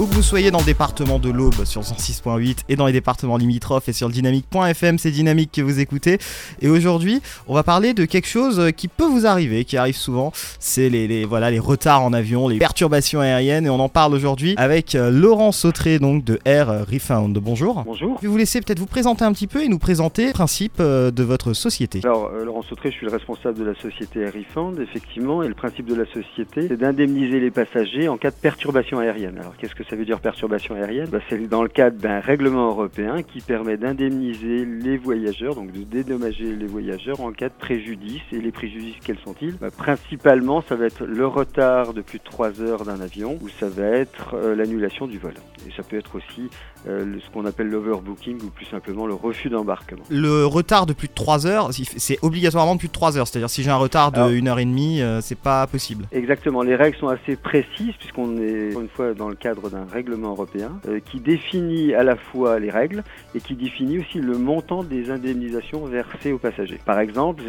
Où que vous soyez dans le département de l'Aube sur 106.8 et dans les départements limitrophes et sur le dynamique.fm, c'est Dynamique que vous écoutez. Et aujourd'hui, on va parler de quelque chose qui peut vous arriver, qui arrive souvent. C'est les, voilà, les retards en avion, les perturbations aériennes. Et on en parle aujourd'hui avec euh, Laurent Sautré donc de Air Refound. Bonjour. Bonjour. Je vais vous laisser peut-être vous présenter un petit peu et nous présenter le principe euh, de votre société. Alors, euh, Laurent Sautré, je suis le responsable de la société Air Refound, effectivement. Et le principe de la société, c'est d'indemniser les passagers en cas de perturbation aérienne. Alors, qu'est-ce que ça veut dire perturbation aérienne bah, C'est dans le cadre d'un règlement européen qui permet d'indemniser les voyageurs, donc de dédommager les voyageurs en cas de préjudice. Et les préjudices, quels sont-ils? Bah, Principalement, ça va être le retard de plus de 3 heures d'un avion ou ça va être euh, l'annulation du vol. Et ça peut être aussi euh, ce qu'on appelle l'overbooking ou plus simplement le refus d'embarquement. Le retard de plus de 3 heures, c'est obligatoirement de plus de 3 heures. C'est-à-dire si j'ai un retard de 1 heure et demie, euh, c'est pas possible. Exactement. Les règles sont assez précises puisqu'on est une fois dans le cadre d'un règlement européen euh, qui définit à la fois les règles et qui définit aussi le montant des indemnisations versées aux passagers. Par exemple,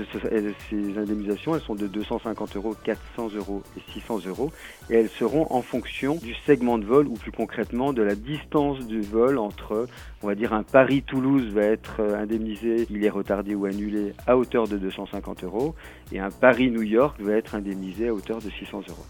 ces indemnisations, elles sont de 250 euros, 400 euros et 600 euros et elles seront en fonction du segment de vol ou plus concrètement de la distance du vol entre, on va dire, un Paris-Toulouse va être euh, indemnisé, il est retardé ou annulé à hauteur de 250 euros et un Paris-New York va être indemnisé à hauteur de 600 euros.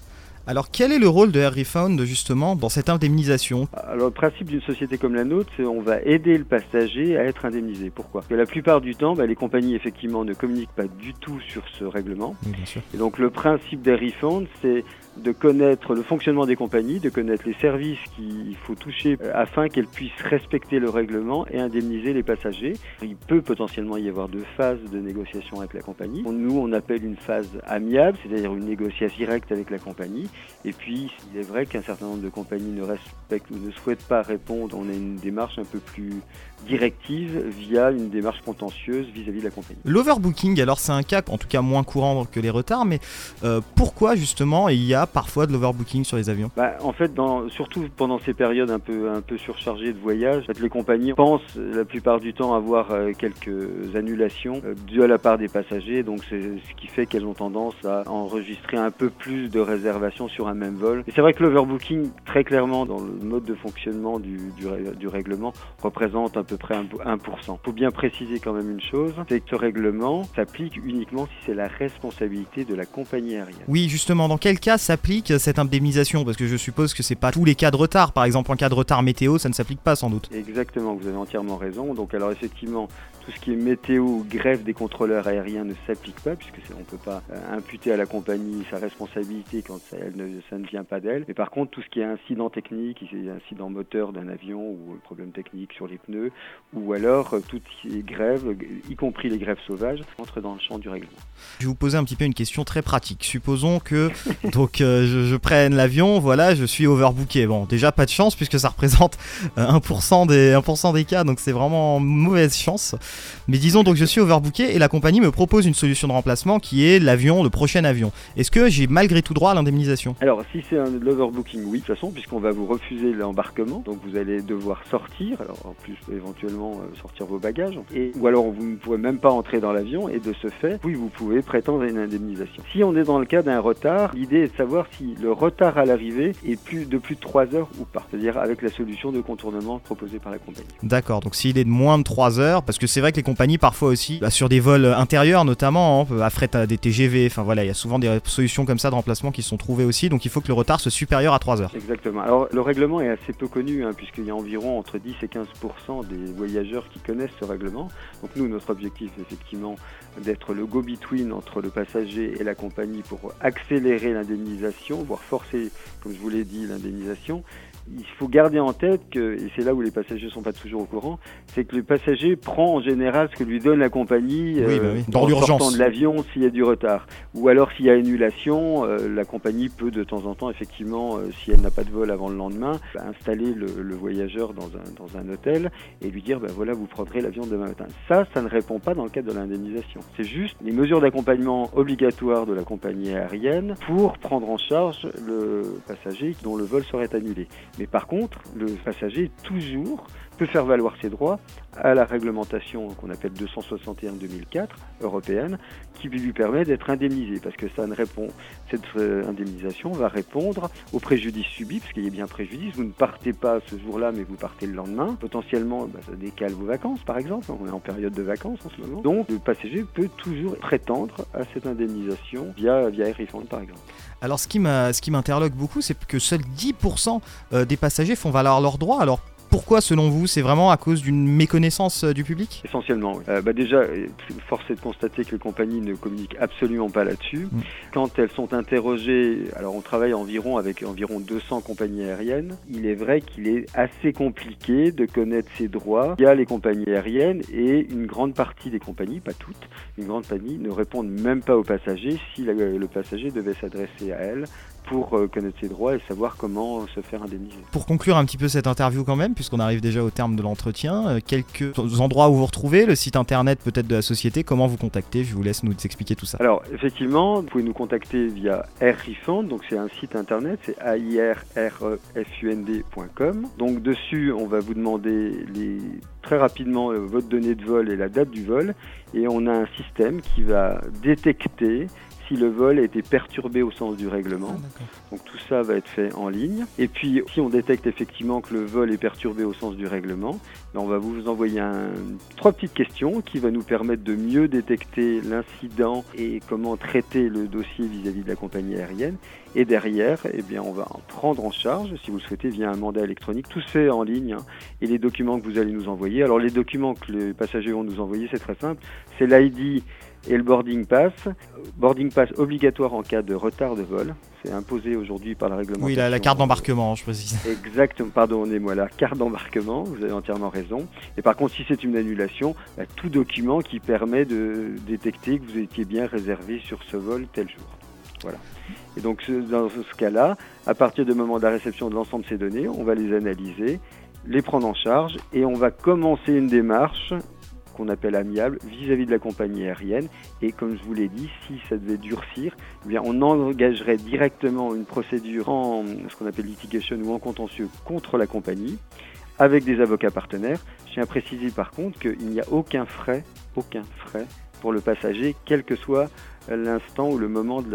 Alors quel est le rôle de Air Refund justement dans cette indemnisation Alors le principe d'une société comme la nôtre, c'est on va aider le passager à être indemnisé. Pourquoi? Parce que la plupart du temps, bah, les compagnies effectivement ne communiquent pas du tout sur ce règlement. bien sûr. Et donc le principe d'Air Refund, c'est de connaître le fonctionnement des compagnies, de connaître les services qu'il faut toucher euh, afin qu'elles puissent respecter le règlement et indemniser les passagers. Il peut potentiellement y avoir deux phases de négociation avec la compagnie. Nous, on appelle une phase amiable, c'est-à-dire une négociation directe avec la compagnie. Et puis, il est vrai qu'un certain nombre de compagnies ne respectent ou ne souhaitent pas répondre. On a une démarche un peu plus directive via une démarche contentieuse vis-à-vis de la compagnie. L'overbooking, alors c'est un cas en tout cas moins courant que les retards, mais euh, pourquoi justement il y a parfois de l'overbooking sur les avions? Bah, En fait, dans, surtout pendant ces périodes un peu, un peu surchargées de voyage, les compagnies pensent la plupart du temps avoir euh, quelques annulations euh, dues à la part des passagers, donc c'est ce qui fait qu'elles ont tendance à enregistrer un peu plus de réservations sur un même vol. Et c'est vrai que l'overbooking, très clairement, dans le mode de fonctionnement du, du, du règlement, représente à peu près 1%. Il faut bien préciser quand même une chose, c'est que ce règlement s'applique uniquement si c'est la responsabilité de la compagnie aérienne. Oui, justement, dans quel cas s'applique cette indemnisation? Parce que je suppose que c'est pas tous les cas de retard. Par exemple, en cas de retard météo, ça ne s'applique pas sans doute. Exactement, vous avez entièrement raison. Donc alors effectivement, tout ce qui est météo ou grève des contrôleurs aériens ne s'applique pas puisque on ne peut pas euh, imputer à la compagnie sa responsabilité quand ça, ne, ça ne vient pas d'elle. Mais par contre, tout ce qui est incident technique, incident moteur d'un avion ou problème technique sur les pneus, ou alors euh, toutes les grèves, y compris les grèves sauvages, entrent dans le champ du règlement. Je vais vous poser un petit peu une question très pratique. Supposons que donc euh, je, prenne l'avion, voilà, je suis overbooké. Bon, déjà pas de chance puisque ça représente 1% des 1% des cas, donc c'est vraiment mauvaise chance. Mais disons donc je suis overbooké et la compagnie me propose une solution de remplacement qui est l'avion, le prochain avion. Est-ce que j'ai malgré tout droit à l'indemnisation? Alors si c'est un l'overbooking, oui, de toute façon, puisqu'on va vous refuser l'embarquement, donc vous allez devoir sortir, alors en plus éventuellement euh, sortir vos bagages, et, ou alors vous ne pourrez même pas entrer dans l'avion, et de ce fait, oui, vous pouvez prétendre à une indemnisation. Si on est dans le cas d'un retard, l'idée est de savoir si le retard à l'arrivée est plus de plus de 3 heures ou pas, c'est-à-dire avec la solution de contournement proposée par la compagnie. D'accord, donc s'il est de moins de 3 heures, parce que c'est vrai que les compagnies parfois aussi, bah, sur des vols intérieurs notamment, hein, à fret à des TGV, enfin voilà, il y a souvent des solutions comme ça de remplacement qui sont trouvées aussi, donc il faut que le retard soit supérieur à 3 heures. Exactement. Alors le règlement est assez peu connu, hein, puisqu'il y a environ entre 10 et 15% des voyageurs qui connaissent ce règlement. Donc nous, notre objectif est effectivement d'être le go-between entre le passager et la compagnie pour accélérer l'indemnisation, voire forcer, comme je vous l'ai dit, l'indemnisation il faut garder en tête que, et c'est là où les passagers ne sont pas toujours au courant, c'est que le passager prend en général ce que lui donne la compagnie oui, bah oui. dans sortant de l'avion s'il y a du retard. Ou alors s'il y a annulation, euh, la compagnie peut de temps en temps, effectivement, euh, si elle n'a pas de vol avant le lendemain, bah, installer le, le, voyageur dans un, dans un hôtel et lui dire, ben bah, voilà, vous prendrez l'avion demain matin. Ça, ça ne répond pas dans le cadre de l'indemnisation. C'est juste les mesures d'accompagnement obligatoires de la compagnie aérienne pour prendre en charge le passager dont le vol serait annulé. Mais par contre, le passager est toujours faire valoir ses droits à la réglementation qu'on appelle 261-2004 européenne, qui lui permet d'être indemnisé, parce que ça ne répond, cette euh, indemnisation va répondre au préjudice subi, parce qu'il y a bien préjudice. Vous ne partez pas ce jour-là, mais vous partez le lendemain. Potentiellement, bah, ça décale vos vacances, par exemple. On est en période de vacances en ce moment. Donc, le passager peut toujours prétendre à cette indemnisation via, via Airifund, par exemple. Alors ce qui m'interloque beaucoup, c'est que seuls 10% euh, des passagers font valoir leurs droits. Alors pourquoi, selon vous C'est vraiment à cause d'une méconnaissance euh, du public? Essentiellement. Euh, bah déjà, euh, force est de constater que les compagnies ne communiquent absolument pas là-dessus. Mm. Quand elles sont interrogées, alors on travaille environ avec environ 200 compagnies aériennes, il est vrai qu'il est assez compliqué de connaître ses droits via les compagnies aériennes et une grande partie des compagnies, pas toutes, une grande partie ne répondent même pas aux passagers si le passager devait s'adresser à elles pour euh, connaître ses droits et savoir comment se faire indemniser. Pour conclure un petit peu cette interview quand même, puisqu'on arrive déjà au terme de l'entretien, euh, quelques endroits où vous retrouvez, le site internet peut-être de la société, comment vous contacter? Je vous laisse nous expliquer tout ça. Alors effectivement, vous pouvez nous contacter via AirRefund, donc c'est un site internet, c'est airrefund.com. Donc dessus, on va vous demander les, très rapidement euh, votre donnée de vol et la date du vol, et on a un système qui va détecter si le vol a été perturbé au sens du règlement. Ah, Donc tout ça va être fait en ligne. Et puis si on détecte effectivement que le vol est perturbé au sens du règlement, ben, on va vous envoyer un, trois petites questions qui vont nous permettre de mieux détecter l'incident et comment traiter le dossier vis-à-vis de la compagnie aérienne. Et derrière, eh bien, on va en prendre en charge, si vous le souhaitez, via un mandat électronique. Tout se fait en ligne. Hein. et les documents que vous allez nous envoyer. Alors les documents que les passagers vont nous envoyer, c'est très simple. C'est l'ID et le boarding pass. Boarding pass obligatoire en cas de retard de vol. C'est imposé aujourd'hui par la réglementation. Oui, la, carte d'embarquement, je précise. Exactement, pardonnez-moi, la carte d'embarquement, vous avez entièrement raison. Et par contre, si c'est une annulation, bah, tout document qui permet de détecter que vous étiez bien réservé sur ce vol tel jour. Voilà. Et donc, dans ce cas-là, à partir du moment de la réception de l'ensemble de ces données, on va les analyser, les prendre en charge et on va commencer une démarche qu'on appelle amiable vis-à-vis de la compagnie aérienne. Et comme je vous l'ai dit, si ça devait durcir, eh bien on engagerait directement une procédure en ce qu'on appelle litigation ou en contentieux contre la compagnie avec des avocats partenaires. Je tiens à préciser par contre qu'il n'y a aucun frais, aucun frais pour le passager, quel que soit l'instant ou le moment de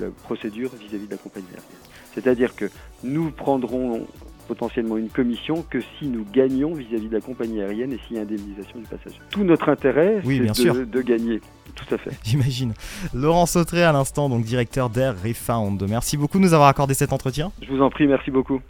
la, procédure vis-à-vis de la compagnie aérienne. C'est-à-dire que nous prendrons potentiellement une commission que si nous gagnons vis-à-vis de la compagnie aérienne et s'il y a indemnisation du passager. Tout notre intérêt, c'est de, de, gagner. Tout à fait. J'imagine. Laurent Sautré à l'instant, donc directeur d'Air Refound. Merci beaucoup de nous avoir accordé cet entretien. Je vous en prie, merci beaucoup.